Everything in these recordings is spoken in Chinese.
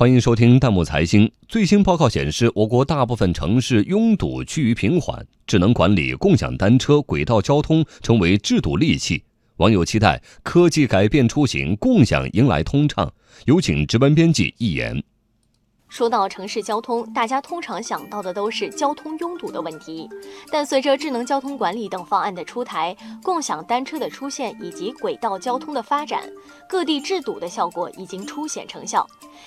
欢迎收听弹幕财经。最新报告显示，我国大部分城市拥堵趋于平缓，智能管理共享单车、轨道交通成为治堵利器。网友期待科技改变出行，共享迎来通畅。有请值班编辑一言。说到城市交通，大家通常想到的都是交通拥堵的问题。但随着智能交通管理等方案的出台，共享单车的出现以及轨道交通的发展，各地治堵的效果已经初显成效。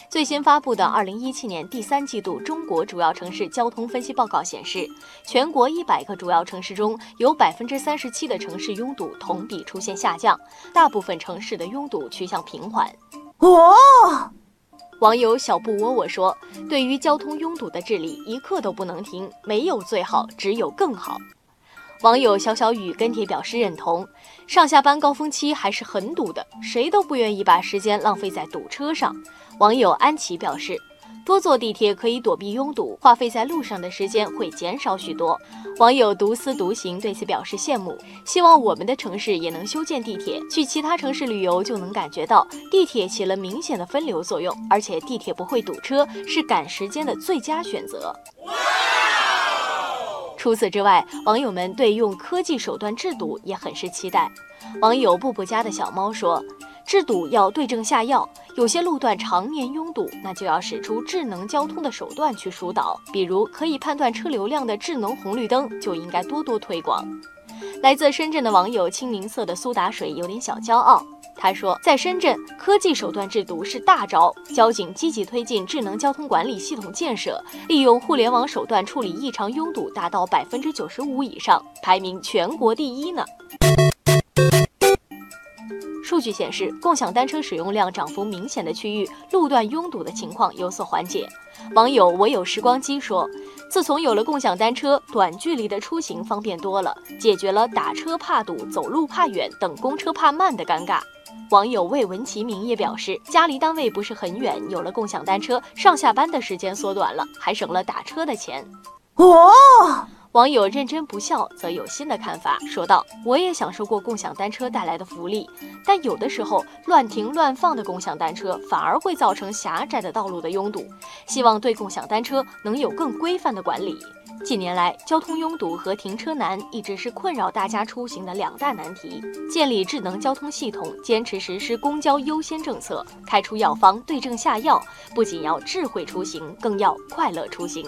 最新发布的二零一七年第三季度中国主要城市交通分析报告显示，全国一百个主要城市中有百分之三十七的城市拥堵同比出现下降，大部分城市的拥堵趋向平缓。哦。网友小布窝窝说：“对于交通拥堵的治理，一刻都不能停，没有最好，只有更好。”网友小小雨跟帖表示认同：“上下班高峰期还是很堵的，谁都不愿意把时间浪费在堵车上。”网友安琪表示。多坐地铁可以躲避拥堵，花费在路上的时间会减少许多。网友独思独行对此表示羡慕，希望我们的城市也能修建地铁。去其他城市旅游就能感觉到地铁起了明显的分流作用，而且地铁不会堵车，是赶时间的最佳选择。除此之外，网友们对用科技手段治堵也很是期待。网友布布家的小猫说。治堵要对症下药，有些路段常年拥堵，那就要使出智能交通的手段去疏导，比如可以判断车流量的智能红绿灯就应该多多推广。来自深圳的网友清明色的苏打水有点小骄傲，他说，在深圳科技手段治堵是大招，交警积极推进智能交通管理系统建设，利用互联网手段处理异常拥堵达到百分之九十五以上，排名全国第一呢。数据显示，共享单车使用量涨幅明显的区域，路段拥堵的情况有所缓解。网友我有时光机说，自从有了共享单车，短距离的出行方便多了，解决了打车怕堵、走路怕远、等公车怕慢的尴尬。网友未闻其名也表示，家离单位不是很远，有了共享单车，上下班的时间缩短了，还省了打车的钱。哦。网友认真不笑则有新的看法，说道：“我也享受过共享单车带来的福利，但有的时候乱停乱放的共享单车反而会造成狭窄的道路的拥堵。希望对共享单车能有更规范的管理。”近年来，交通拥堵和停车难一直是困扰大家出行的两大难题。建立智能交通系统，坚持实施公交优先政策，开出药方，对症下药，不仅要智慧出行，更要快乐出行。